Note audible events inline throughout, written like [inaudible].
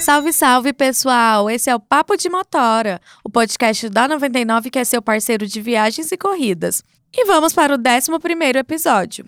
Salve, salve, pessoal! Esse é o Papo de Motora, o podcast da 99 que é seu parceiro de viagens e corridas. E vamos para o 11 episódio.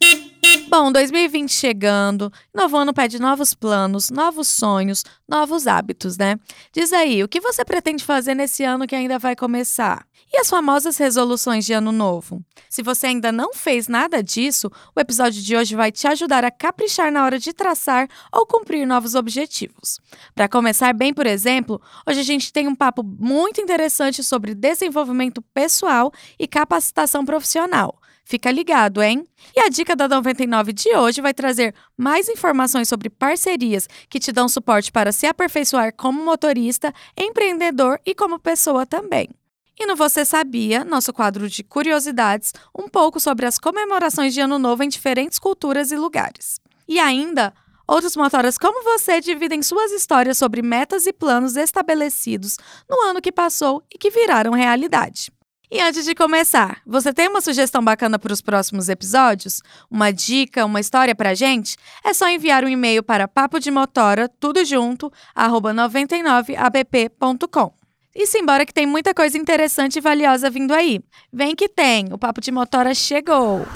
Bom, 2020 chegando, novo ano pede novos planos, novos sonhos, novos hábitos, né? Diz aí, o que você pretende fazer nesse ano que ainda vai começar? E as famosas resoluções de ano novo? Se você ainda não fez nada disso, o episódio de hoje vai te ajudar a caprichar na hora de traçar ou cumprir novos objetivos. Para começar bem, por exemplo, hoje a gente tem um papo muito interessante sobre desenvolvimento pessoal e capacitação profissional. Fica ligado, hein? E a dica da 99 de hoje vai trazer mais informações sobre parcerias que te dão suporte para se aperfeiçoar como motorista, empreendedor e como pessoa também. E no Você Sabia, nosso quadro de curiosidades, um pouco sobre as comemorações de Ano Novo em diferentes culturas e lugares. E ainda, outros motoras como você dividem suas histórias sobre metas e planos estabelecidos no ano que passou e que viraram realidade. E antes de começar, você tem uma sugestão bacana para os próximos episódios? Uma dica, uma história para a gente? É só enviar um e-mail para papodemotora, tudo junto, arroba 99app.com. E simbora que tem muita coisa interessante e valiosa vindo aí. Vem que tem, o Papo de Motora chegou!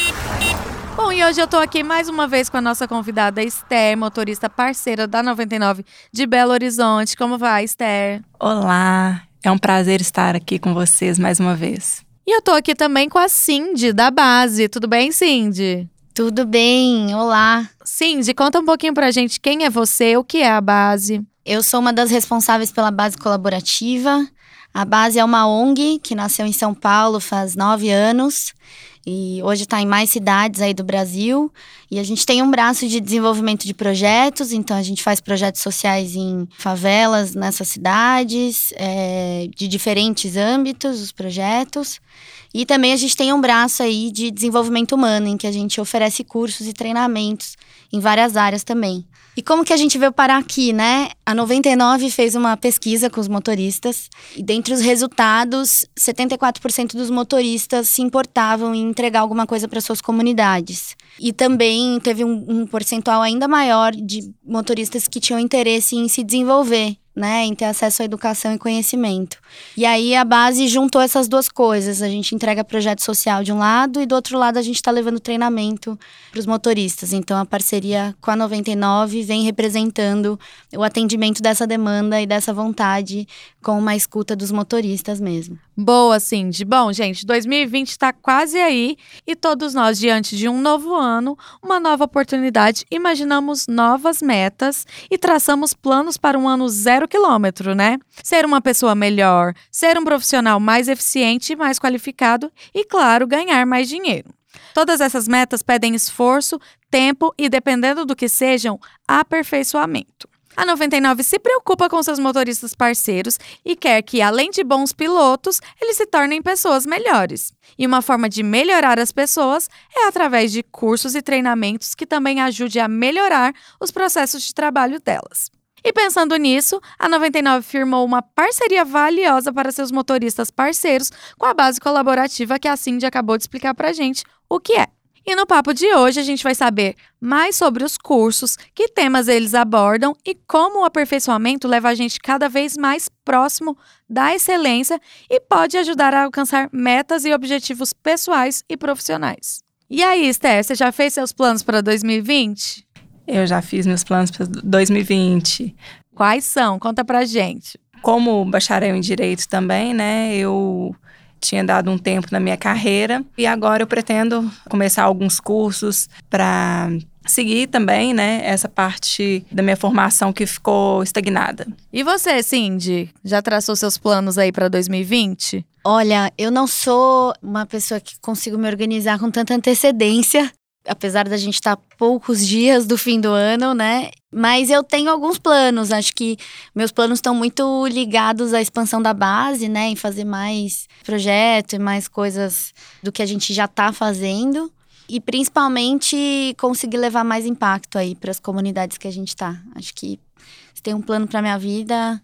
Bom, e hoje eu tô aqui mais uma vez com a nossa convidada Esther, motorista parceira da 99 de Belo Horizonte. Como vai, Esther? Olá, é um prazer estar aqui com vocês mais uma vez. E eu tô aqui também com a Cindy, da base. Tudo bem, Cindy? Tudo bem, olá. Cindy, conta um pouquinho pra gente quem é você, o que é a base. Eu sou uma das responsáveis pela base colaborativa. A base é uma ONG que nasceu em São Paulo faz nove anos e hoje está em mais cidades aí do Brasil. E a gente tem um braço de desenvolvimento de projetos, então a gente faz projetos sociais em favelas nessas cidades, é, de diferentes âmbitos, os projetos. E também a gente tem um braço aí de desenvolvimento humano, em que a gente oferece cursos e treinamentos em várias áreas também. E como que a gente veio parar aqui, né? A 99 fez uma pesquisa com os motoristas e dentre os resultados, 74% dos motoristas se importavam em entregar alguma coisa para suas comunidades. E também teve um, um percentual ainda maior de motoristas que tinham interesse em se desenvolver né, em ter acesso à educação e conhecimento. E aí a base juntou essas duas coisas. A gente entrega projeto social de um lado e do outro lado a gente está levando treinamento para os motoristas. Então a parceria com a 99 vem representando o atendimento dessa demanda e dessa vontade com uma escuta dos motoristas mesmo. Boa, Cindy. Bom, gente, 2020 está quase aí e todos nós, diante de um novo ano, uma nova oportunidade, imaginamos novas metas e traçamos planos para um ano zero quilômetro, né? Ser uma pessoa melhor, ser um profissional mais eficiente e mais qualificado e, claro, ganhar mais dinheiro. Todas essas metas pedem esforço, tempo e, dependendo do que sejam, aperfeiçoamento. A 99 se preocupa com seus motoristas parceiros e quer que, além de bons pilotos, eles se tornem pessoas melhores. E uma forma de melhorar as pessoas é através de cursos e treinamentos que também ajude a melhorar os processos de trabalho delas. E pensando nisso, a 99 firmou uma parceria valiosa para seus motoristas parceiros com a base colaborativa que a Cindy acabou de explicar pra gente o que é. E no papo de hoje a gente vai saber mais sobre os cursos, que temas eles abordam e como o aperfeiçoamento leva a gente cada vez mais próximo da excelência e pode ajudar a alcançar metas e objetivos pessoais e profissionais. E aí, Esther, você já fez seus planos para 2020? Eu já fiz meus planos para 2020. Quais são? Conta pra gente. Como bacharel em direito também, né? Eu tinha dado um tempo na minha carreira e agora eu pretendo começar alguns cursos para seguir também, né, essa parte da minha formação que ficou estagnada. E você, Cindy, já traçou seus planos aí para 2020? Olha, eu não sou uma pessoa que consigo me organizar com tanta antecedência, apesar da gente estar tá poucos dias do fim do ano, né? Mas eu tenho alguns planos. Acho que meus planos estão muito ligados à expansão da base, né? Em fazer mais projetos e mais coisas do que a gente já está fazendo. E principalmente conseguir levar mais impacto aí para as comunidades que a gente está. Acho que se tem um plano para minha vida,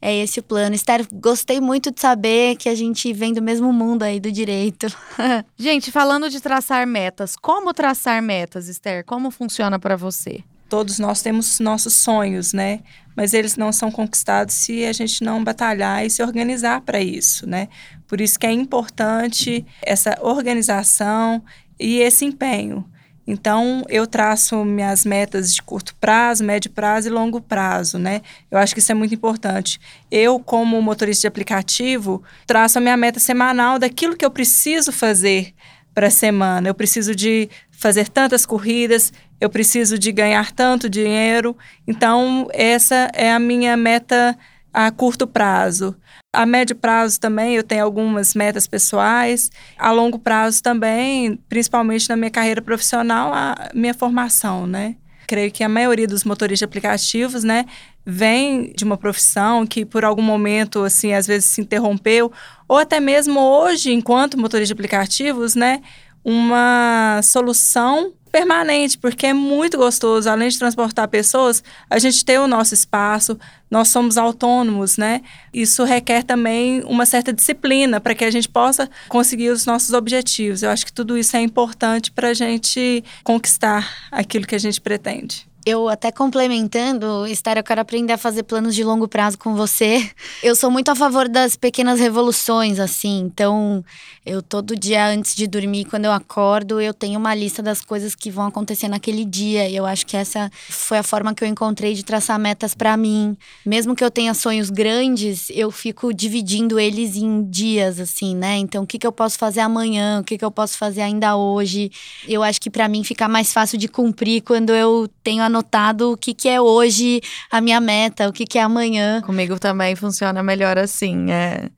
é esse o plano. Esther, gostei muito de saber que a gente vem do mesmo mundo aí do direito. [laughs] gente, falando de traçar metas, como traçar metas, Esther? Como funciona para você? Todos nós temos nossos sonhos, né? Mas eles não são conquistados se a gente não batalhar e se organizar para isso, né? Por isso que é importante essa organização e esse empenho. Então, eu traço minhas metas de curto prazo, médio prazo e longo prazo, né? Eu acho que isso é muito importante. Eu, como motorista de aplicativo, traço a minha meta semanal daquilo que eu preciso fazer para a semana. Eu preciso de fazer tantas corridas, eu preciso de ganhar tanto dinheiro. Então, essa é a minha meta a curto prazo. A médio prazo também eu tenho algumas metas pessoais. A longo prazo também, principalmente na minha carreira profissional, a minha formação, né? Creio que a maioria dos motoristas de aplicativos, né, vem de uma profissão que por algum momento, assim, às vezes se interrompeu, ou até mesmo hoje, enquanto motorista de aplicativos, né, uma solução permanente, porque é muito gostoso, além de transportar pessoas, a gente ter o nosso espaço, nós somos autônomos, né? Isso requer também uma certa disciplina para que a gente possa conseguir os nossos objetivos. Eu acho que tudo isso é importante para a gente conquistar aquilo que a gente pretende. Eu até complementando, Esther, eu quero aprender a fazer planos de longo prazo com você. Eu sou muito a favor das pequenas revoluções, assim. Então, eu todo dia antes de dormir, quando eu acordo, eu tenho uma lista das coisas que vão acontecer naquele dia. E eu acho que essa foi a forma que eu encontrei de traçar metas para mim. Mesmo que eu tenha sonhos grandes, eu fico dividindo eles em dias, assim, né? Então, o que, que eu posso fazer amanhã? O que, que eu posso fazer ainda hoje? Eu acho que para mim fica mais fácil de cumprir quando eu tenho a anotado o que, que é hoje a minha meta, o que, que é amanhã. Comigo também funciona melhor assim. É,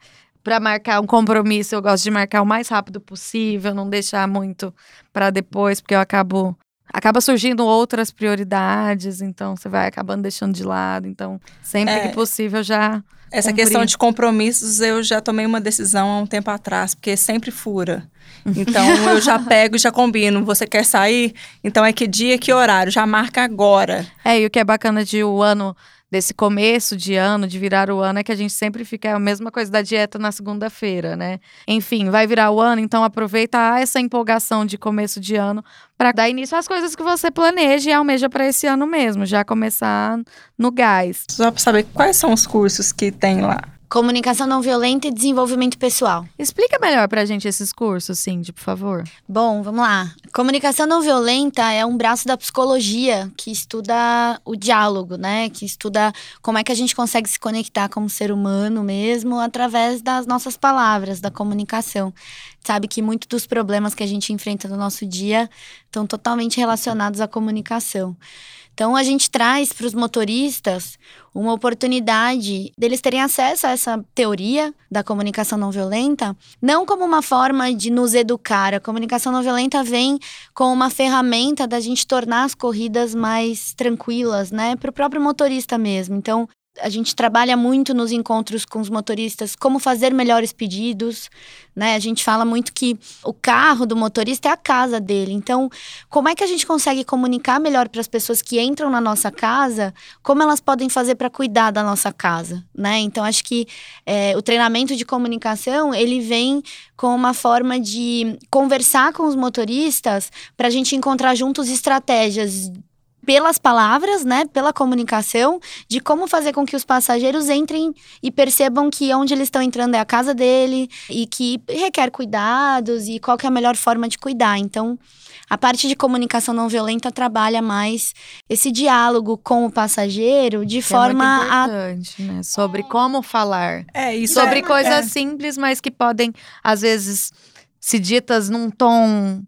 para marcar um compromisso, eu gosto de marcar o mais rápido possível, não deixar muito para depois, porque eu acabo acaba surgindo outras prioridades, então você vai acabando deixando de lado. Então, sempre é, que possível já. Essa cumprir. questão de compromissos, eu já tomei uma decisão há um tempo atrás, porque sempre fura. Então eu já [laughs] pego e já combino. Você quer sair? Então é que dia, que horário? Já marca agora. É, e o que é bacana de o ano desse começo de ano, de virar o ano, é que a gente sempre fica é a mesma coisa da dieta na segunda-feira, né? Enfim, vai virar o ano, então aproveita essa empolgação de começo de ano para dar início às coisas que você planeja e almeja para esse ano mesmo, já começar no gás. Só para saber quais são os cursos que tem lá. Comunicação não violenta e desenvolvimento pessoal. Explica melhor pra gente esses cursos, Cindy, por favor. Bom, vamos lá. Comunicação não violenta é um braço da psicologia que estuda o diálogo, né? Que estuda como é que a gente consegue se conectar como ser humano mesmo através das nossas palavras, da comunicação. Sabe que muitos dos problemas que a gente enfrenta no nosso dia estão totalmente relacionados à comunicação. Então a gente traz para os motoristas uma oportunidade deles terem acesso a essa teoria da comunicação não violenta, não como uma forma de nos educar. A comunicação não violenta vem com uma ferramenta da gente tornar as corridas mais tranquilas, né, para o próprio motorista mesmo. Então, a gente trabalha muito nos encontros com os motoristas como fazer melhores pedidos, né? A gente fala muito que o carro do motorista é a casa dele. Então, como é que a gente consegue comunicar melhor para as pessoas que entram na nossa casa, como elas podem fazer para cuidar da nossa casa, né? Então, acho que é, o treinamento de comunicação ele vem com uma forma de conversar com os motoristas para a gente encontrar juntos estratégias pelas palavras, né, pela comunicação, de como fazer com que os passageiros entrem e percebam que onde eles estão entrando é a casa dele e que requer cuidados e qual que é a melhor forma de cuidar. Então, a parte de comunicação não violenta trabalha mais esse diálogo com o passageiro de que forma é muito importante, a... né? Sobre como falar. É, isso Sobre é, coisas é. simples, mas que podem, às vezes, se ditas num tom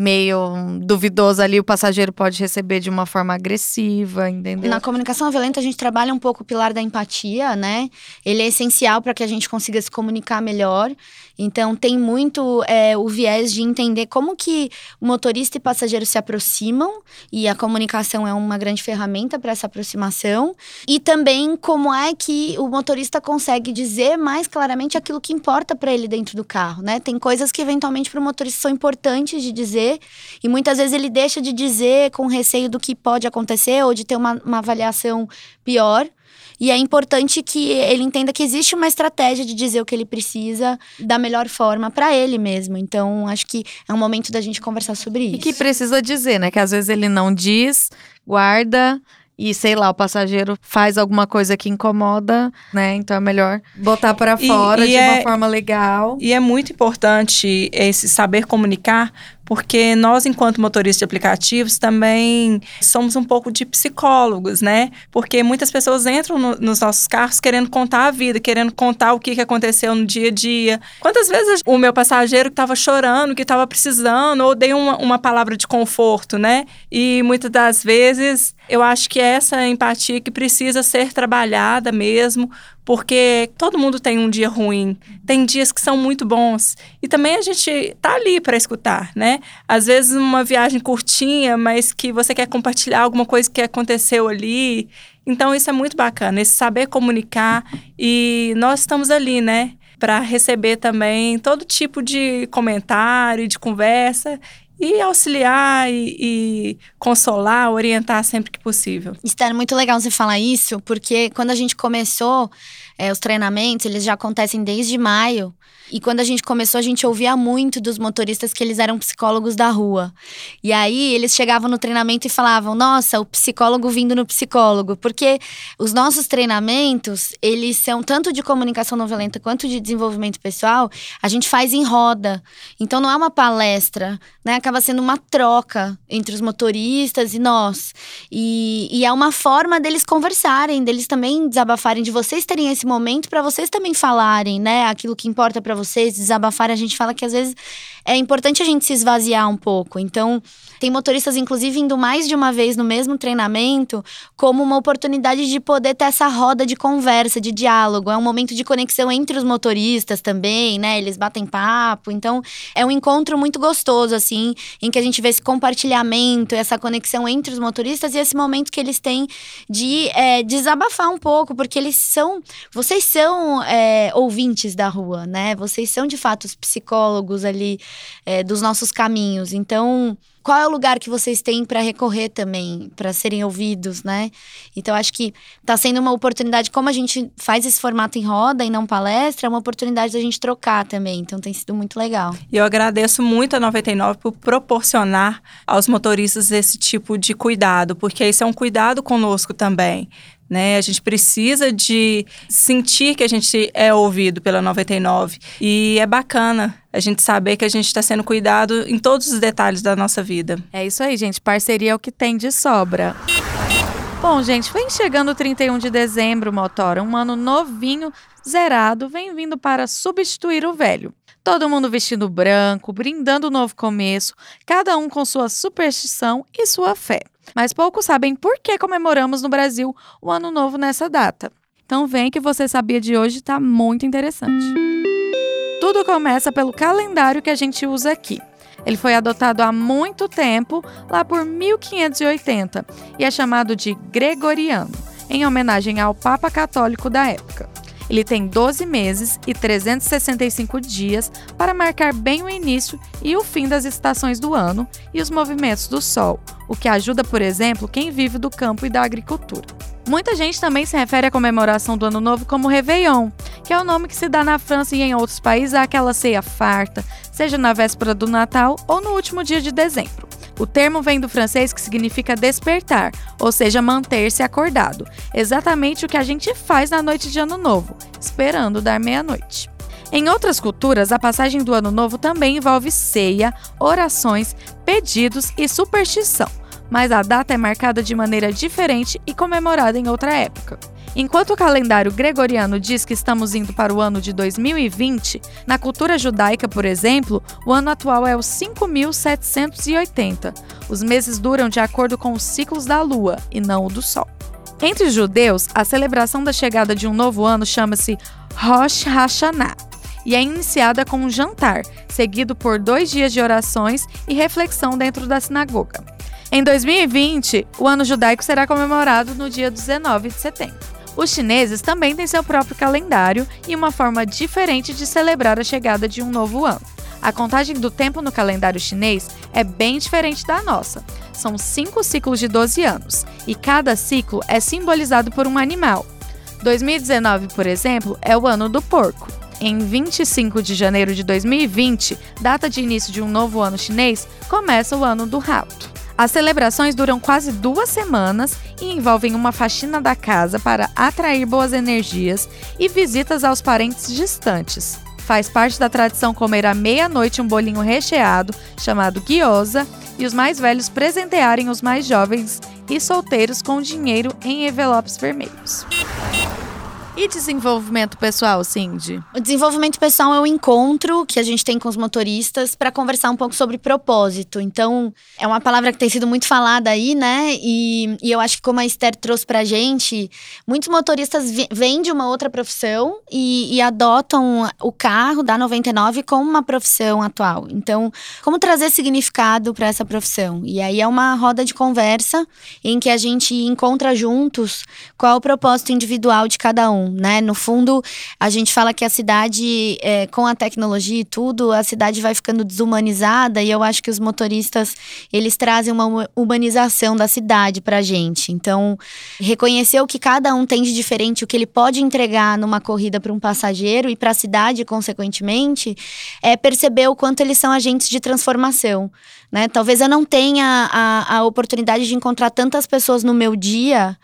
meio duvidoso ali, o passageiro pode receber de uma forma agressiva, entendeu? Na comunicação violenta, a gente trabalha um pouco o pilar da empatia, né? Ele é essencial para que a gente consiga se comunicar melhor. Então, tem muito é, o viés de entender como que o motorista e passageiro se aproximam, e a comunicação é uma grande ferramenta para essa aproximação. E também como é que o motorista consegue dizer mais claramente aquilo que importa para ele dentro do carro, né? Tem coisas que, eventualmente, para o motorista são importantes de dizer, dizer, e muitas vezes ele deixa de dizer com receio do que pode acontecer ou de ter uma, uma avaliação pior. E é importante que ele entenda que existe uma estratégia de dizer o que ele precisa da melhor forma para ele mesmo. Então, acho que é um momento da gente conversar sobre isso. E que precisa dizer, né? Que às vezes ele não diz, guarda e sei lá, o passageiro faz alguma coisa que incomoda, né? Então é melhor botar para fora e, e de é, uma forma legal. E é muito importante esse saber comunicar, porque nós, enquanto motoristas de aplicativos, também somos um pouco de psicólogos, né? Porque muitas pessoas entram no, nos nossos carros querendo contar a vida, querendo contar o que, que aconteceu no dia a dia. Quantas vezes o meu passageiro estava chorando, que estava precisando, ou dei uma, uma palavra de conforto, né? E muitas das vezes eu acho que é essa empatia que precisa ser trabalhada mesmo, porque todo mundo tem um dia ruim, tem dias que são muito bons e também a gente tá ali para escutar, né? Às vezes uma viagem curtinha, mas que você quer compartilhar alguma coisa que aconteceu ali. Então isso é muito bacana, esse saber comunicar e nós estamos ali, né? Para receber também todo tipo de comentário, de conversa e auxiliar e, e, consolar, orientar sempre que possível. Esther, muito legal você falar isso, porque quando a gente começou é, os treinamentos, eles já acontecem desde maio. E quando a gente começou, a gente ouvia muito dos motoristas que eles eram psicólogos da rua. E aí eles chegavam no treinamento e falavam: "Nossa, o psicólogo vindo no psicólogo", porque os nossos treinamentos, eles são tanto de comunicação não violenta quanto de desenvolvimento pessoal, a gente faz em roda. Então não é uma palestra, né? Acaba sendo uma troca entre os motoristas e nós. E, e é uma forma deles conversarem, deles também desabafarem, de vocês terem esse momento para vocês também falarem, né? Aquilo que importa para vocês, desabafar, a gente fala que às vezes é importante a gente se esvaziar um pouco. Então, tem motoristas, inclusive, indo mais de uma vez no mesmo treinamento, como uma oportunidade de poder ter essa roda de conversa, de diálogo. É um momento de conexão entre os motoristas também, né? Eles batem papo. Então, é um encontro muito gostoso, assim, em que a gente vê esse compartilhamento, essa conexão entre os motoristas e esse momento que eles têm de é, desabafar um pouco, porque eles são. Vocês são é, ouvintes da rua, né? Vocês são, de fato, os psicólogos ali é, dos nossos caminhos. Então, qual é o lugar que vocês têm para recorrer também, para serem ouvidos, né? Então, acho que está sendo uma oportunidade, como a gente faz esse formato em roda e não palestra, é uma oportunidade da gente trocar também. Então, tem sido muito legal. E eu agradeço muito a 99 por proporcionar aos motoristas esse tipo de cuidado, porque isso é um cuidado conosco também né? A gente precisa de sentir que a gente é ouvido pela 99 e é bacana a gente saber que a gente está sendo cuidado em todos os detalhes da nossa vida. É isso aí, gente. Parceria é o que tem de sobra. Bom, gente, vem chegando o 31 de dezembro, Motora, um ano novinho, zerado, vem vindo para substituir o velho. Todo mundo vestindo branco, brindando um novo começo, cada um com sua superstição e sua fé mas poucos sabem por que comemoramos no Brasil o Ano Novo nessa data. Então vem que você sabia de hoje está muito interessante. Tudo começa pelo calendário que a gente usa aqui. Ele foi adotado há muito tempo, lá por 1580, e é chamado de Gregoriano, em homenagem ao Papa Católico da época. Ele tem 12 meses e 365 dias para marcar bem o início e o fim das estações do ano e os movimentos do Sol, o que ajuda, por exemplo, quem vive do campo e da agricultura. Muita gente também se refere à comemoração do Ano Novo como Réveillon, que é o nome que se dá na França e em outros países àquela ceia farta, seja na véspera do Natal ou no último dia de dezembro. O termo vem do francês que significa despertar, ou seja, manter-se acordado. Exatamente o que a gente faz na noite de Ano Novo, esperando dar meia-noite. Em outras culturas, a passagem do Ano Novo também envolve ceia, orações, pedidos e superstição, mas a data é marcada de maneira diferente e comemorada em outra época. Enquanto o calendário gregoriano diz que estamos indo para o ano de 2020, na cultura judaica, por exemplo, o ano atual é o 5780. Os meses duram de acordo com os ciclos da lua e não o do sol. Entre os judeus, a celebração da chegada de um novo ano chama-se Rosh Hashanah e é iniciada com um jantar, seguido por dois dias de orações e reflexão dentro da sinagoga. Em 2020, o ano judaico será comemorado no dia 19 de setembro. Os chineses também têm seu próprio calendário e uma forma diferente de celebrar a chegada de um novo ano. A contagem do tempo no calendário chinês é bem diferente da nossa. São cinco ciclos de 12 anos, e cada ciclo é simbolizado por um animal. 2019, por exemplo, é o ano do porco. Em 25 de janeiro de 2020, data de início de um novo ano chinês, começa o ano do rato. As celebrações duram quase duas semanas e envolvem uma faxina da casa para atrair boas energias e visitas aos parentes distantes. Faz parte da tradição comer à meia-noite um bolinho recheado, chamado gyoza, e os mais velhos presentearem os mais jovens e solteiros com dinheiro em envelopes vermelhos. E desenvolvimento pessoal, Cindy? O desenvolvimento pessoal é o encontro que a gente tem com os motoristas para conversar um pouco sobre propósito. Então, é uma palavra que tem sido muito falada aí, né? E, e eu acho que, como a Esther trouxe pra gente, muitos motoristas vêm de uma outra profissão e, e adotam o carro da 99 como uma profissão atual. Então, como trazer significado para essa profissão? E aí é uma roda de conversa em que a gente encontra juntos qual o propósito individual de cada um né? No fundo, a gente fala que a cidade, é, com a tecnologia e tudo, a cidade vai ficando desumanizada e eu acho que os motoristas, eles trazem uma humanização da cidade pra gente. Então, reconhecer o que cada um tem de diferente, o que ele pode entregar numa corrida para um passageiro e para a cidade, consequentemente, é perceber o quanto eles são agentes de transformação. Né? Talvez eu não tenha a, a oportunidade de encontrar tantas pessoas no meu dia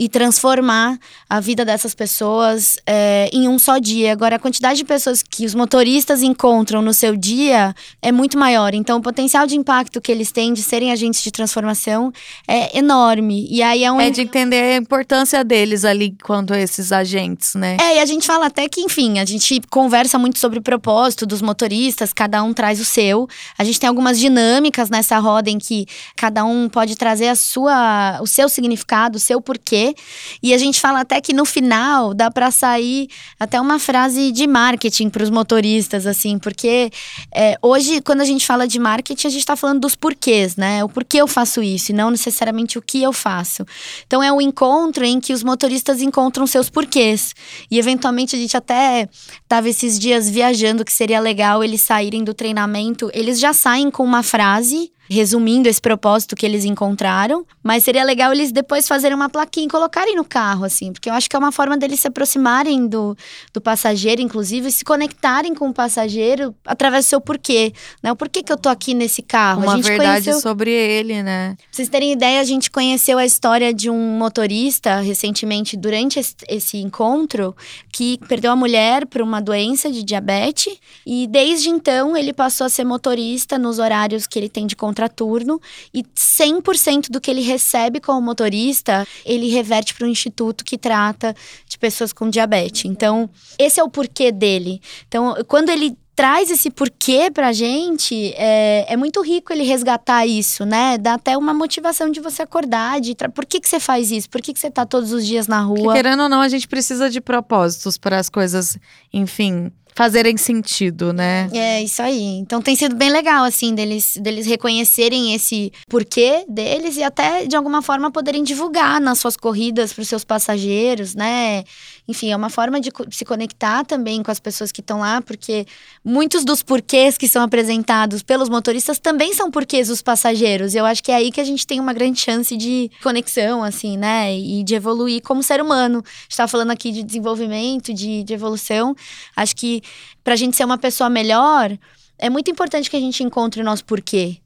e transformar a vida dessas pessoas é, em um só dia. Agora, a quantidade de pessoas que os motoristas encontram no seu dia é muito maior. Então, o potencial de impacto que eles têm de serem agentes de transformação é enorme. E aí é um. É de entender a importância deles ali quanto esses agentes, né? É, e a gente fala até que, enfim, a gente conversa muito sobre o propósito dos motoristas, cada um traz o seu. A gente tem algumas dinâmicas nessa roda em que cada um pode trazer a sua, o seu significado, o seu porquê. E a gente fala até que no final dá para sair até uma frase de marketing para os motoristas, assim, porque é, hoje, quando a gente fala de marketing, a gente está falando dos porquês, né? O porquê eu faço isso e não necessariamente o que eu faço. Então é um encontro em que os motoristas encontram seus porquês. E eventualmente a gente até tava esses dias viajando que seria legal eles saírem do treinamento, eles já saem com uma frase Asie resumindo esse propósito que eles encontraram. Mas seria legal eles depois fazerem uma plaquinha e colocarem no carro, assim, porque eu acho que é uma forma deles se aproximarem do, do passageiro, inclusive, e se conectarem com o passageiro através do seu porquê. Né? O porquê que eu tô aqui nesse carro? Uma verdade conheceu... sobre ele, né? Pra vocês terem ideia, a gente conheceu a história de um motorista recentemente, durante esse, encontro, que perdeu a mulher por uma doença de diabetes. E desde então ele passou a ser motorista nos horários que ele tem de contrato contraturno e 100% do que ele recebe como motorista, ele reverte para um instituto que trata de pessoas com diabetes. Então, esse é o porquê dele. Então, quando ele traz esse porquê pra gente, é, é muito rico ele resgatar isso, né? Dá até uma motivação de você acordar, de por que, que você faz isso? Por que, que você tá todos os dias na rua? Porque, querendo ou não, a gente precisa de propósitos para as coisas, enfim, fazerem sentido, né? É, isso aí. Então tem sido bem legal, assim, deles, deles reconhecerem esse porquê deles e até, de alguma forma, poderem divulgar nas suas corridas para os seus passageiros, né? Enfim, é uma forma de se conectar também com as pessoas que estão lá, porque muitos dos porquês que são apresentados pelos motoristas também são porquês dos passageiros. E eu acho que é aí que a gente tem uma grande chance de conexão, assim, né? E de evoluir como ser humano. A gente tá falando aqui de desenvolvimento, de, de evolução. Acho que para a gente ser uma pessoa melhor, é muito importante que a gente encontre o nosso porquê.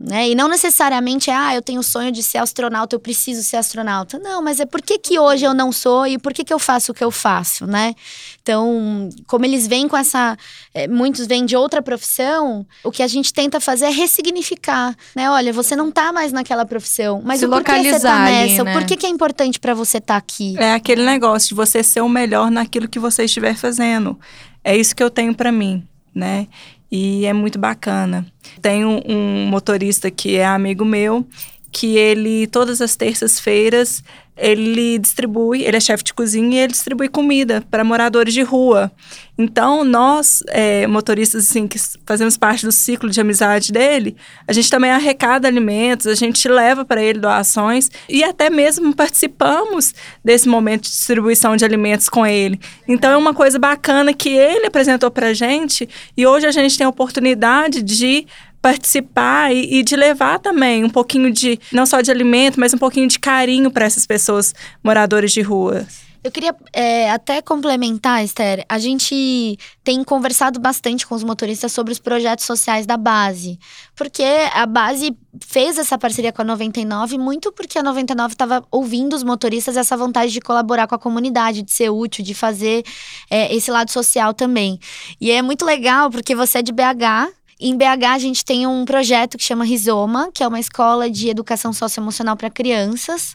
Né? E não necessariamente é, ah, eu tenho o sonho de ser astronauta, eu preciso ser astronauta. Não, mas é por que, que hoje eu não sou e por que, que eu faço o que eu faço, né? Então, como eles vêm com essa. É, muitos vêm de outra profissão, o que a gente tenta fazer é ressignificar, né? Olha, você não tá mais naquela profissão, mas Se o porquê você tá nessa? né? Por que, que é importante para você estar tá aqui? É aquele negócio de você ser o melhor naquilo que você estiver fazendo. É isso que eu tenho para mim, né? E é muito bacana. Tenho um motorista que é amigo meu que ele, todas as terças-feiras, ele distribui, ele é chefe de cozinha e ele distribui comida para moradores de rua. Então, nós, é, motoristas, assim, que fazemos parte do ciclo de amizade dele, a gente também arrecada alimentos, a gente leva para ele doações e até mesmo participamos desse momento de distribuição de alimentos com ele. Então, é uma coisa bacana que ele apresentou para gente e hoje a gente tem a oportunidade de participar e, e, de levar também um pouquinho de, não só de alimento, mas um pouquinho de carinho para essas pessoas moradoras de rua. Eu queria é, até complementar, Esther. A gente tem conversado bastante com os motoristas sobre os projetos sociais da base. Porque a base fez essa parceria com a 99 muito porque a 99 estava ouvindo os motoristas essa vontade de colaborar com a comunidade, de ser útil, de fazer é, esse lado social também. E é muito legal porque você é de BH, em BH, a gente tem um projeto que chama Rizoma, que é uma escola de educação socioemocional para crianças.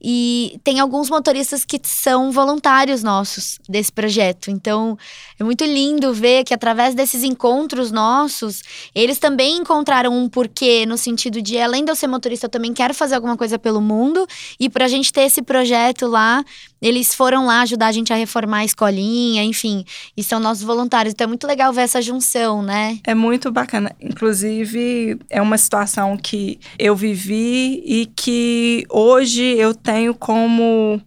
E tem alguns motoristas que são voluntários nossos desse projeto. Então, é muito lindo ver que através desses encontros nossos, eles também encontraram um porquê no sentido de, além de eu ser motorista, eu também quero fazer alguma coisa pelo mundo. E para a gente ter esse projeto lá, eles foram lá ajudar a gente a reformar a escolinha, enfim. E são nossos voluntários. Então, é muito legal ver essa junção, né? É muito bacana. Inclusive, é uma situação que eu vivi e que hoje eu tenho como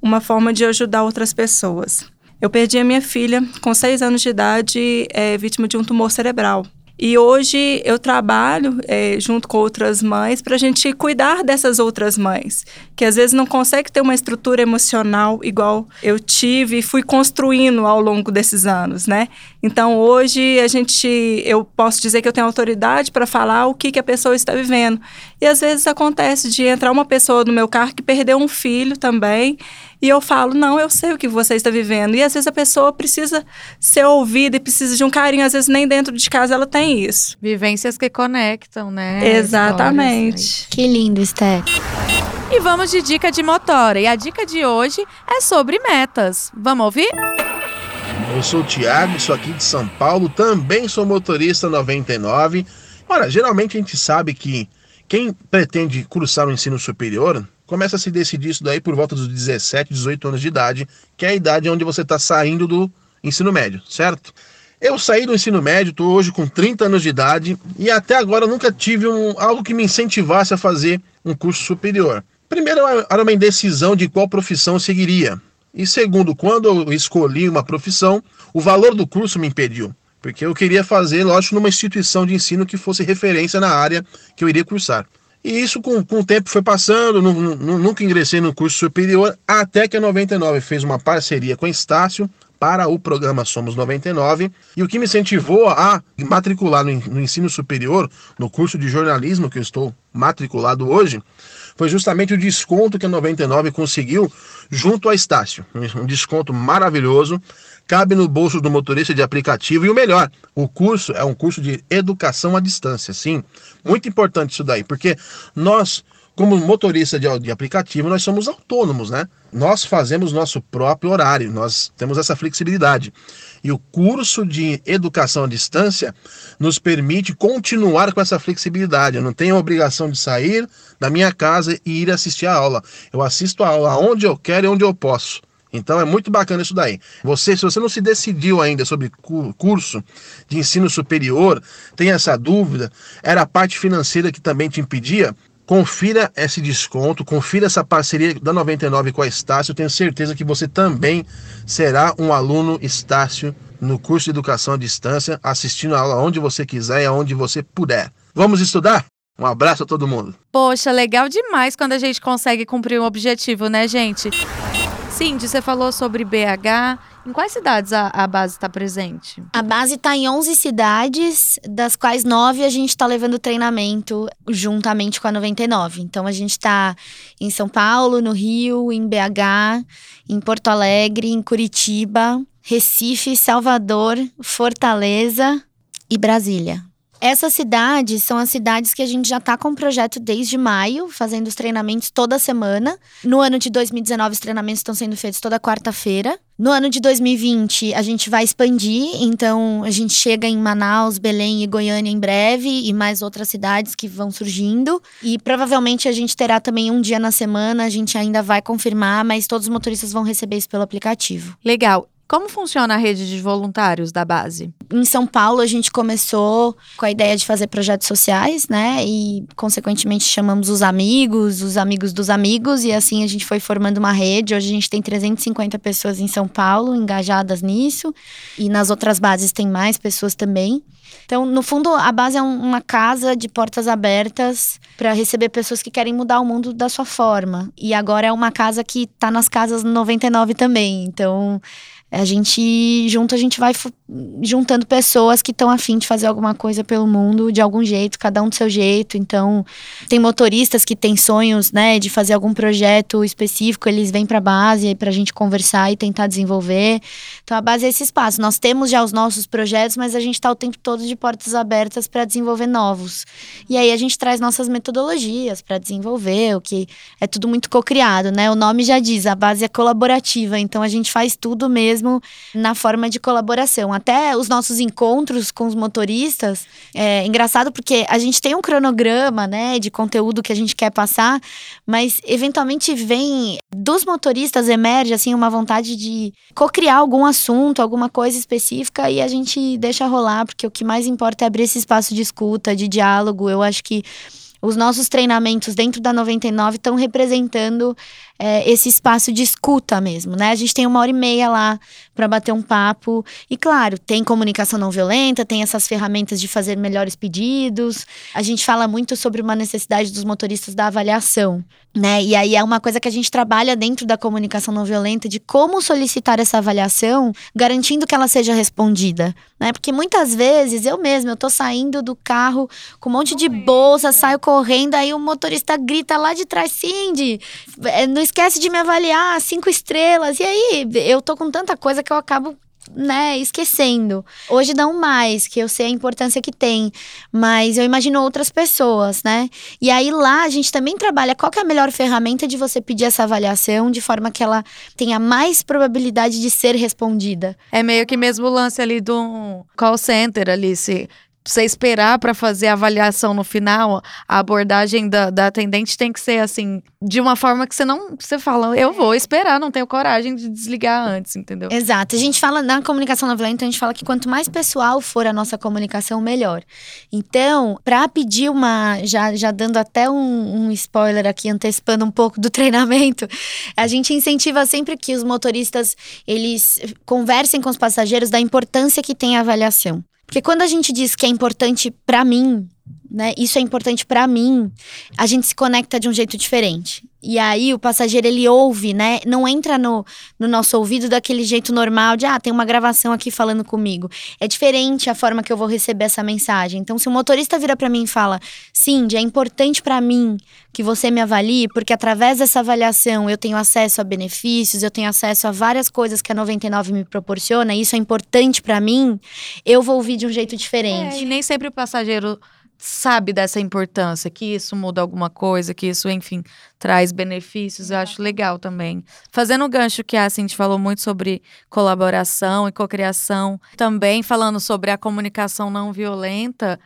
uma forma de ajudar outras pessoas. Eu perdi a minha filha com seis anos de idade, é, vítima de um tumor cerebral. E hoje eu trabalho é, junto com outras mães para a gente cuidar dessas outras mães, que às vezes não conseguem ter uma estrutura emocional igual eu tive e fui construindo ao longo desses anos, né? Então hoje a gente, eu posso dizer que eu tenho autoridade para falar o que, que a pessoa está vivendo. E às vezes acontece de entrar uma pessoa no meu carro que perdeu um filho também e eu falo, não, eu sei o que você está vivendo. E às vezes a pessoa precisa ser ouvida e precisa de um carinho. Às vezes nem dentro de casa ela tem isso. Vivências que conectam, né? Exatamente. Que lindo, Esther. E vamos de dica de motora. E a dica de hoje é sobre metas. Vamos ouvir? Eu sou o Thiago, sou aqui de São Paulo, também sou motorista 99. Ora, geralmente a gente sabe que quem pretende cursar o ensino superior começa a se decidir isso daí por volta dos 17, 18 anos de idade, que é a idade onde você está saindo do ensino médio, certo? Eu saí do ensino médio, estou hoje com 30 anos de idade e até agora nunca tive um, algo que me incentivasse a fazer um curso superior. Primeiro, era uma indecisão de qual profissão seguiria. E segundo, quando eu escolhi uma profissão, o valor do curso me impediu. Porque eu queria fazer, lógico, numa instituição de ensino que fosse referência na área que eu iria cursar. E isso com, com o tempo foi passando, nunca ingressei no curso superior, até que a 99 fez uma parceria com a Estácio para o programa Somos 99, e o que me incentivou a matricular no, no ensino superior, no curso de jornalismo que eu estou matriculado hoje, foi justamente o desconto que a 99 conseguiu junto à Estácio. Um desconto maravilhoso, cabe no bolso do motorista de aplicativo e o melhor, o curso é um curso de educação à distância, sim. Muito importante isso daí, porque nós como motorista de, de, aplicativo, nós somos autônomos, né? Nós fazemos nosso próprio horário, nós temos essa flexibilidade. E o curso de educação à distância nos permite continuar com essa flexibilidade. Eu não tenho a obrigação de sair da minha casa e ir assistir a aula. Eu assisto a aula onde eu quero e onde eu posso. Então é muito bacana isso daí. Você, se você não se decidiu ainda sobre curso de ensino superior, tem essa dúvida, era a parte financeira que também te impedia, confira esse desconto, confira essa parceria da 99 com a Estácio. Tenho certeza que você também será um aluno Estácio no curso de educação à distância, assistindo a aula onde você quiser e aonde você puder. Vamos estudar? Um abraço a todo mundo. Poxa, legal demais quando a gente consegue cumprir um objetivo, né, gente? Cindy, você falou sobre BH. Em quais cidades a, a base está presente? A base está em 11 cidades, das quais nove a gente está levando treinamento juntamente com a 99. Então a gente está em São Paulo, no Rio, em BH, em Porto Alegre, em Curitiba, Recife, Salvador, Fortaleza e Brasília. Essas cidades são as cidades que a gente já está com o projeto desde maio, fazendo os treinamentos toda semana. No ano de 2019, os treinamentos estão sendo feitos toda quarta-feira. No ano de 2020, a gente vai expandir, então a gente chega em Manaus, Belém e Goiânia em breve e mais outras cidades que vão surgindo. E provavelmente a gente terá também um dia na semana, a gente ainda vai confirmar, mas todos os motoristas vão receber isso pelo aplicativo. Legal. Como funciona a rede de voluntários da base? Em São Paulo, a gente começou com a ideia de fazer projetos sociais, né? E, consequentemente, chamamos os amigos, os amigos dos amigos, e assim a gente foi formando uma rede. Hoje a gente tem 350 pessoas em São Paulo engajadas nisso, e nas outras bases tem mais pessoas também. Então, no fundo, a base é uma casa de portas abertas para receber pessoas que querem mudar o mundo da sua forma. E agora é uma casa que está nas casas 99 também. Então, a gente, junto, a gente vai juntando pessoas que estão afim de fazer alguma coisa pelo mundo de algum jeito, cada um do seu jeito. Então, tem motoristas que têm sonhos, né, de fazer algum projeto específico, eles vêm para a base para a gente conversar e tentar desenvolver. Então, a base é esse espaço. Nós temos já os nossos projetos, mas a gente está o tempo todo de portas abertas para desenvolver novos. E aí a gente traz nossas metodologias para desenvolver, o que é tudo muito co-criado, né? O nome já diz, a base é colaborativa, então a gente faz tudo mesmo mesmo na forma de colaboração. Até os nossos encontros com os motoristas, é engraçado porque a gente tem um cronograma, né, de conteúdo que a gente quer passar, mas eventualmente vem dos motoristas emerge assim uma vontade de co-criar algum assunto, alguma coisa específica e a gente deixa rolar, porque o que mais importa é abrir esse espaço de escuta, de diálogo. Eu acho que os nossos treinamentos dentro da 99 estão representando é, esse espaço de escuta mesmo, né? A gente tem uma hora e meia lá para bater um papo. E claro, tem comunicação não violenta, tem essas ferramentas de fazer melhores pedidos. A gente fala muito sobre uma necessidade dos motoristas da avaliação, né? E aí é uma coisa que a gente trabalha dentro da comunicação não violenta de como solicitar essa avaliação, garantindo que ela seja respondida, né? Porque muitas vezes eu mesma, eu tô saindo do carro com um monte de bolsa, saio correndo, aí o motorista grita lá de trás, Cindy, é, no esquece de me avaliar cinco estrelas. E aí, eu tô com tanta coisa que eu acabo né, esquecendo. Hoje não mais, que eu sei a importância que tem, mas eu imagino outras pessoas, né? E aí lá a gente também trabalha qual é a melhor ferramenta de você pedir essa avaliação de forma que ela tenha mais probabilidade de ser respondida. É meio que mesmo o lance ali do call center ali, se você esperar para fazer a avaliação no final, a abordagem da, da atendente tem que ser assim, de uma forma que você não. Você fala, eu vou esperar, não tenho coragem de desligar antes, entendeu? Exato. A gente fala, na comunicação não violenta, a gente fala que quanto mais pessoal for a nossa comunicação, melhor. Então, para pedir uma. Já, já dando até um, um spoiler aqui, antecipando um pouco do [laughs] treinamento, a gente incentiva sempre que os motoristas eles conversem com os passageiros da importância que tem a avaliação. Porque quando a gente diz que é importante para mim, né? Isso é importante para mim, a gente se conecta de um jeito diferente. E aí o passageiro ele ouve, né? Não entra no, no nosso ouvido daquele jeito normal de ah, tem uma gravação aqui falando comigo. É diferente a forma que eu vou receber essa mensagem. Então, se o motorista vira para mim e fala: "Cindy, é importante para mim que você me avalie, porque através dessa avaliação eu tenho acesso a benefícios, eu tenho acesso a várias coisas que a 99 me proporciona, isso é importante para mim", eu vou ouvir de um jeito diferente. É, e nem sempre o passageiro sabe dessa importância, que isso muda alguma coisa, que isso, enfim, traz benefícios, eu acho legal também. Fazendo o gancho que a Cindy falou muito sobre colaboração e cocriação, também falando sobre a comunicação não violenta,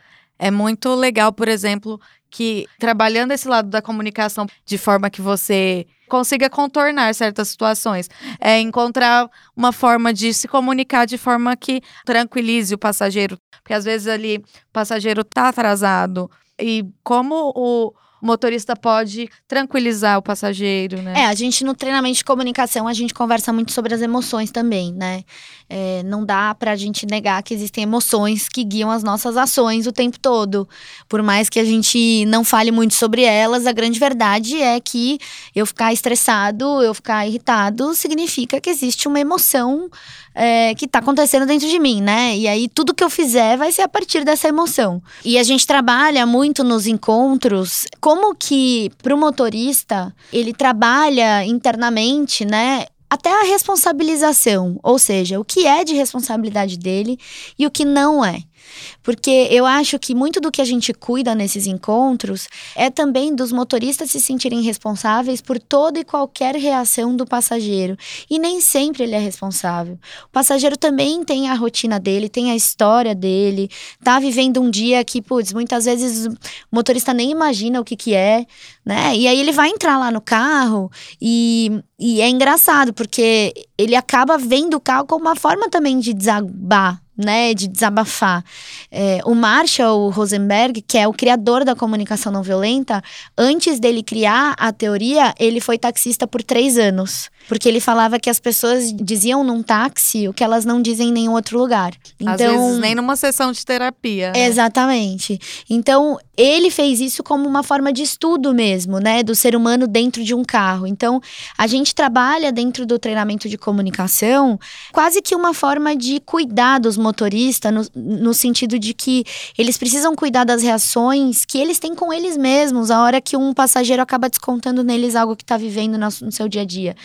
é muito legal, por exemplo, que trabalhando esse lado da comunicação de forma que você consiga contornar certas situações, é encontrar uma forma de se comunicar de forma que tranquilize o passageiro, porque às vezes ali o passageiro tá atrasado e como o o motorista pode tranquilizar o passageiro, né? É, a gente no treinamento de comunicação, a gente conversa muito sobre as emoções também, né? É, não dá pra gente negar que existem emoções que guiam as nossas ações o tempo todo. Por mais que a gente não fale muito sobre elas, a grande verdade é que eu ficar estressado, eu ficar irritado, significa que existe uma emoção é, que está acontecendo dentro de mim, né? E aí tudo que eu fizer vai ser a partir dessa emoção. E a gente trabalha muito nos encontros como que para o motorista ele trabalha internamente, né? Até a responsabilização, ou seja, o que é de responsabilidade dele e o que não é. Porque eu acho que muito do que a gente cuida nesses encontros é também dos motoristas se sentirem responsáveis por toda e qualquer reação do passageiro. E nem sempre ele é responsável. O passageiro também tem a rotina dele, tem a história dele, tá vivendo um dia que, putz, muitas vezes o motorista nem imagina o que que é, né? E aí ele vai entrar lá no carro e, e é engraçado, porque ele acaba vendo o carro como uma forma também de desabar, né, de desabafar. É, o Marshall Rosenberg, que é o criador da comunicação não violenta, antes dele criar a teoria, ele foi taxista por três anos. Porque ele falava que as pessoas diziam num táxi o que elas não dizem em nenhum outro lugar. Então, Às vezes nem numa sessão de terapia. Né? Exatamente. Então, ele fez isso como uma forma de estudo mesmo, né? Do ser humano dentro de um carro. Então, a gente trabalha dentro do treinamento de comunicação quase que uma forma de cuidar dos motoristas, no, no sentido de que eles precisam cuidar das reações que eles têm com eles mesmos, a hora que um passageiro acaba descontando neles algo que está vivendo no, no seu dia a dia.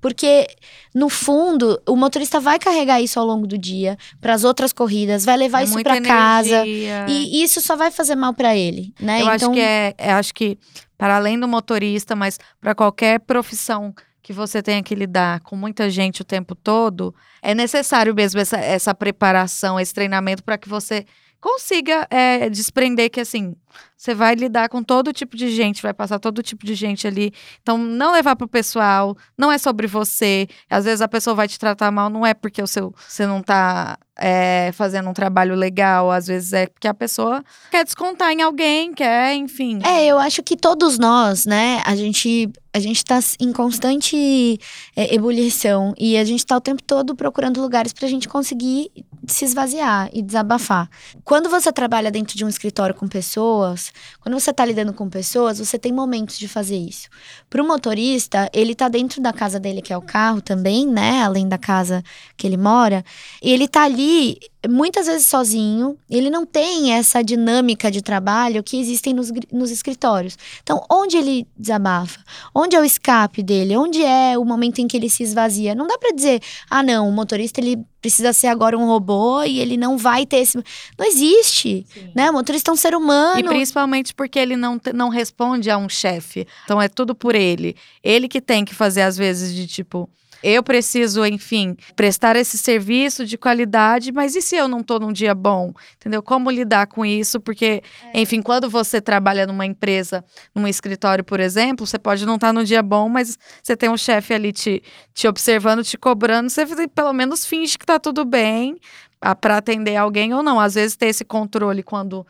Porque, no fundo, o motorista vai carregar isso ao longo do dia para as outras corridas, vai levar é isso para casa. E isso só vai fazer mal para ele, né? Eu então... acho que é, é, acho que para além do motorista, mas para qualquer profissão que você tenha que lidar com muita gente o tempo todo, é necessário mesmo essa, essa preparação, esse treinamento para que você consiga é, desprender que assim você vai lidar com todo tipo de gente, vai passar todo tipo de gente ali. Então, não levar pro pessoal, não é sobre você. Às vezes a pessoa vai te tratar mal, não é porque o seu, você não tá é, fazendo um trabalho legal, às vezes é porque a pessoa quer descontar em alguém, quer, enfim. É, eu acho que todos nós, né, a gente a gente está em constante é, ebulição e a gente está o tempo todo procurando lugares para a gente conseguir se esvaziar e desabafar. Quando você trabalha dentro de um escritório com pessoas, quando você está lidando com pessoas, você tem momentos de fazer isso. Para o motorista, ele está dentro da casa dele, que é o carro também, né, além da casa que ele mora, e ele está ali muitas vezes sozinho, ele não tem essa dinâmica de trabalho que existem nos, nos escritórios. Então, onde ele desabafa? Onde é o escape dele? Onde é o momento em que ele se esvazia? Não dá para dizer, ah, não, o motorista ele precisa ser agora um robô e ele não vai ter esse. Não existe, Sim. né? O motorista é um ser humano. E principalmente porque ele não, não responde a um chefe. Então, é tudo por ele. Ele que tem que fazer, às vezes, de tipo eu preciso, enfim, prestar esse serviço de qualidade, mas e se eu não estou num dia bom? Entendeu? Como lidar com isso? Porque, é. enfim, quando você trabalha numa empresa, num escritório, por exemplo, você pode não estar tá no dia bom, mas você tem um chefe ali te, te observando, te cobrando, você pelo menos finge que está tudo bem para atender alguém ou não. Às vezes ter esse controle quando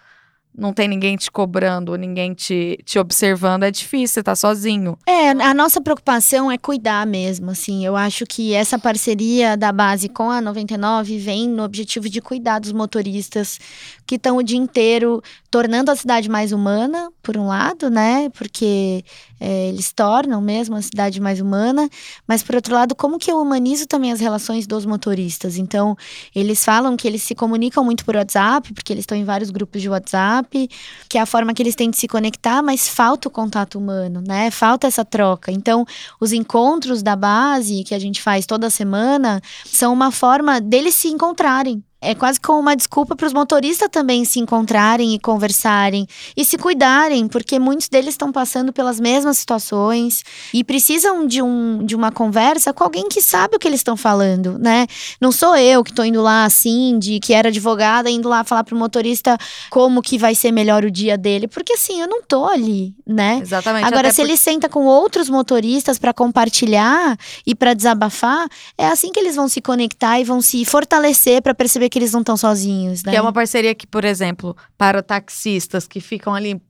não tem ninguém te cobrando, ninguém te, te observando, é difícil, você tá sozinho. É, a nossa preocupação é cuidar mesmo, assim. Eu acho que essa parceria da base com a 99 vem no objetivo de cuidar dos motoristas que estão o dia inteiro tornando a cidade mais humana, por um lado, né? Porque é, eles tornam mesmo a cidade mais humana, mas por outro lado, como que eu humanizo também as relações dos motoristas? Então, eles falam que eles se comunicam muito por WhatsApp, porque eles estão em vários grupos de WhatsApp, que é a forma que eles têm de se conectar, mas falta o contato humano, né? Falta essa troca. Então, os encontros da base que a gente faz toda semana são uma forma deles se encontrarem, é quase como uma desculpa para os motoristas também se encontrarem e conversarem e se cuidarem, porque muitos deles estão passando pelas mesmas situações e precisam de, um, de uma conversa com alguém que sabe o que eles estão falando, né? Não sou eu que estou indo lá assim, de que era advogada, indo lá falar para o motorista como que vai ser melhor o dia dele, porque assim, eu não tô ali, né? Exatamente. Agora, se por... ele senta com outros motoristas para compartilhar e para desabafar, é assim que eles vão se conectar e vão se fortalecer para perceber que eles não estão sozinhos, né? Que é uma parceria que, por exemplo, para taxistas que ficam ali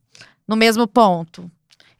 no mesmo ponto.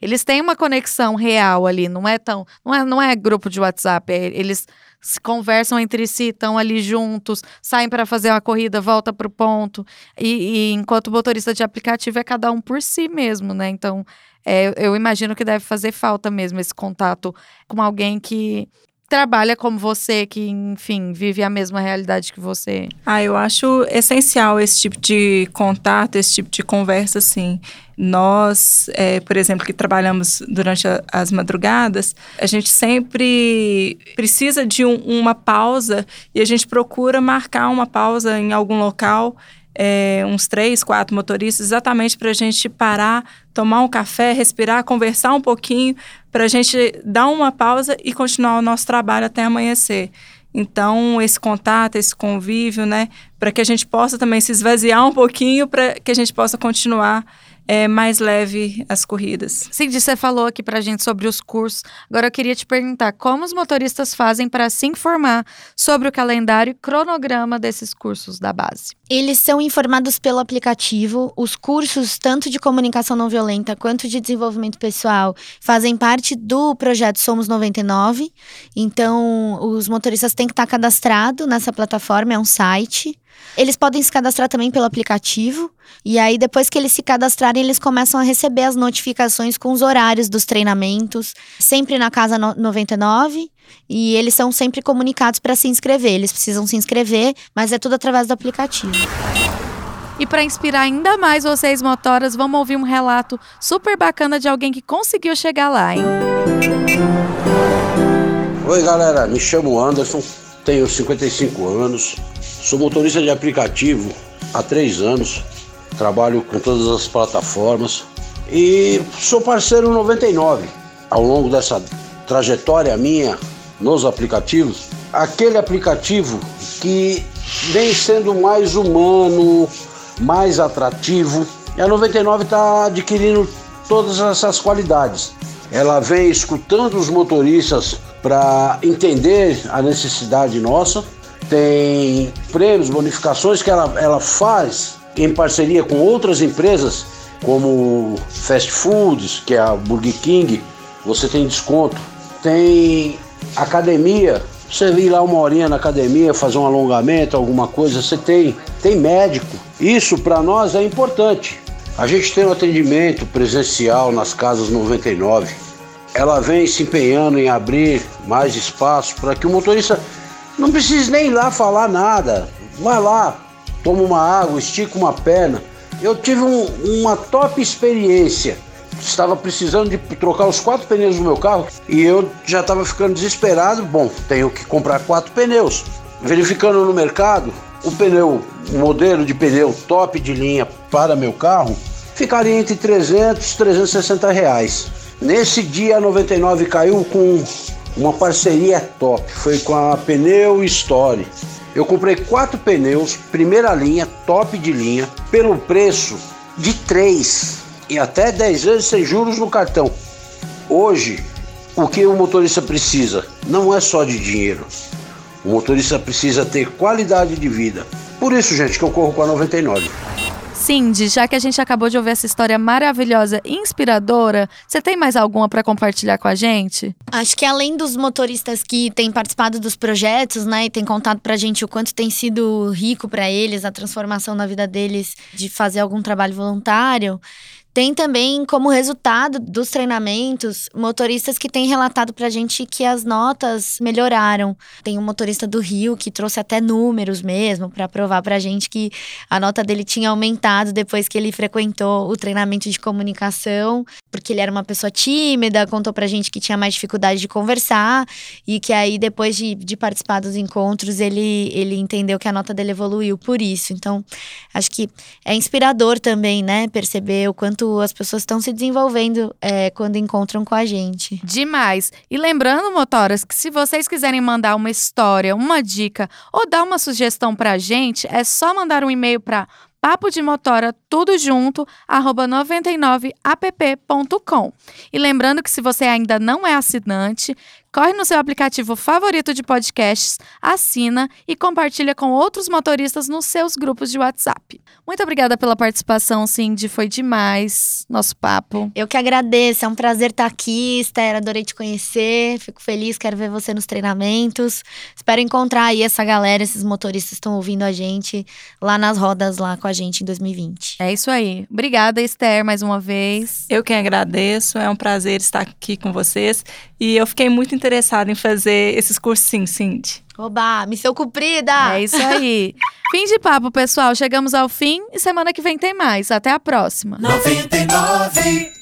Eles têm uma conexão real ali, não é tão. Não é, não é grupo de WhatsApp, é, eles se conversam entre si, estão ali juntos, saem para fazer uma corrida, volta para o ponto. E, e, enquanto motorista de aplicativo é cada um por si mesmo, né? Então, é, eu imagino que deve fazer falta mesmo esse contato com alguém que trabalha como você, que, enfim, vive a mesma realidade que você. Ah, eu acho essencial esse tipo de contato, esse tipo de conversa, assim. Nós, é, por exemplo, que trabalhamos durante a, as madrugadas, a gente sempre precisa de um, uma pausa e a gente procura marcar uma pausa em algum local é, uns três, quatro motoristas, exatamente para a gente parar, tomar um café, respirar, conversar um pouquinho, para a gente dar uma pausa e continuar o nosso trabalho até amanhecer. Então, esse contato, esse convívio, né, para que a gente possa também se esvaziar um pouquinho, para que a gente possa continuar é, mais leve as corridas. Cindy, você falou aqui pra gente sobre os cursos. Agora eu queria te perguntar como os motoristas fazem para se informar sobre o calendário e cronograma desses cursos da base. Eles são informados pelo aplicativo. Os cursos, tanto de comunicação não violenta quanto de desenvolvimento pessoal, fazem parte do projeto Somos 99. Então, os motoristas têm que estar cadastrados nessa plataforma, é um site. Eles podem se cadastrar também pelo aplicativo. E aí, depois que eles se cadastrarem, eles começam a receber as notificações com os horários dos treinamentos, sempre na Casa 99. E eles são sempre comunicados para se inscrever. Eles precisam se inscrever, mas é tudo através do aplicativo. E para inspirar ainda mais vocês motoras, vamos ouvir um relato super bacana de alguém que conseguiu chegar lá, hein? Oi, galera, me chamo Anderson, tenho 55 anos, sou motorista de aplicativo há três anos, trabalho com todas as plataformas e sou parceiro 99. Ao longo dessa trajetória minha nos aplicativos, aquele aplicativo que vem sendo mais humano, mais atrativo. E a 99 está adquirindo todas essas qualidades. Ela vem escutando os motoristas para entender a necessidade nossa. Tem prêmios, bonificações que ela, ela faz em parceria com outras empresas, como fast foods, que é a Burger King, você tem desconto. Tem academia, você vir lá uma horinha na academia, fazer um alongamento, alguma coisa, você tem, tem médico. Isso para nós é importante. A gente tem um atendimento presencial nas casas 99. Ela vem se empenhando em abrir mais espaço para que o motorista não precise nem ir lá falar nada. Vai lá, toma uma água, estica uma perna. Eu tive um, uma top experiência estava precisando de trocar os quatro pneus do meu carro e eu já estava ficando desesperado. Bom, tenho que comprar quatro pneus. Verificando no mercado, o pneu, o modelo de pneu top de linha para meu carro ficaria entre 300 e 360 reais. Nesse dia a 99 caiu com uma parceria top, foi com a Pneu Story. Eu comprei quatro pneus, primeira linha, top de linha, pelo preço de três e até 10 vezes sem juros no cartão. Hoje, o que o motorista precisa não é só de dinheiro. O motorista precisa ter qualidade de vida. Por isso, gente, que eu corro com a 99. Cindy, já que a gente acabou de ouvir essa história maravilhosa e inspiradora, você tem mais alguma para compartilhar com a gente? Acho que além dos motoristas que têm participado dos projetos, né, e têm contado pra gente o quanto tem sido rico para eles a transformação na vida deles de fazer algum trabalho voluntário, tem também como resultado dos treinamentos motoristas que têm relatado pra gente que as notas melhoraram. Tem um motorista do Rio que trouxe até números mesmo para provar pra gente que a nota dele tinha aumentado depois que ele frequentou o treinamento de comunicação, porque ele era uma pessoa tímida, contou pra gente que tinha mais dificuldade de conversar e que aí depois de, de participar dos encontros ele, ele entendeu que a nota dele evoluiu por isso. Então, acho que é inspirador também, né, perceber o quanto as pessoas estão se desenvolvendo é, quando encontram com a gente. Demais. E lembrando, motoras, que se vocês quiserem mandar uma história, uma dica ou dar uma sugestão pra gente, é só mandar um e-mail para papo de motora tudo junto arroba 99app.com. E lembrando que se você ainda não é assinante, corre no seu aplicativo favorito de podcasts, assina e compartilha com outros motoristas nos seus grupos de WhatsApp. Muito obrigada pela participação, Cindy, foi demais nosso papo. Eu que agradeço, é um prazer estar aqui, Esther, adorei te conhecer, fico feliz, quero ver você nos treinamentos. Espero encontrar aí essa galera, esses motoristas que estão ouvindo a gente lá nas rodas lá com a gente em 2020. É isso aí. Obrigada, Esther, mais uma vez. Eu que agradeço, é um prazer estar aqui com vocês e eu fiquei muito interessada em fazer esses cursos sim, Cindy. Oba, missão cumprida! É isso aí. [laughs] fim de papo, pessoal. Chegamos ao fim e semana que vem tem mais. Até a próxima. 99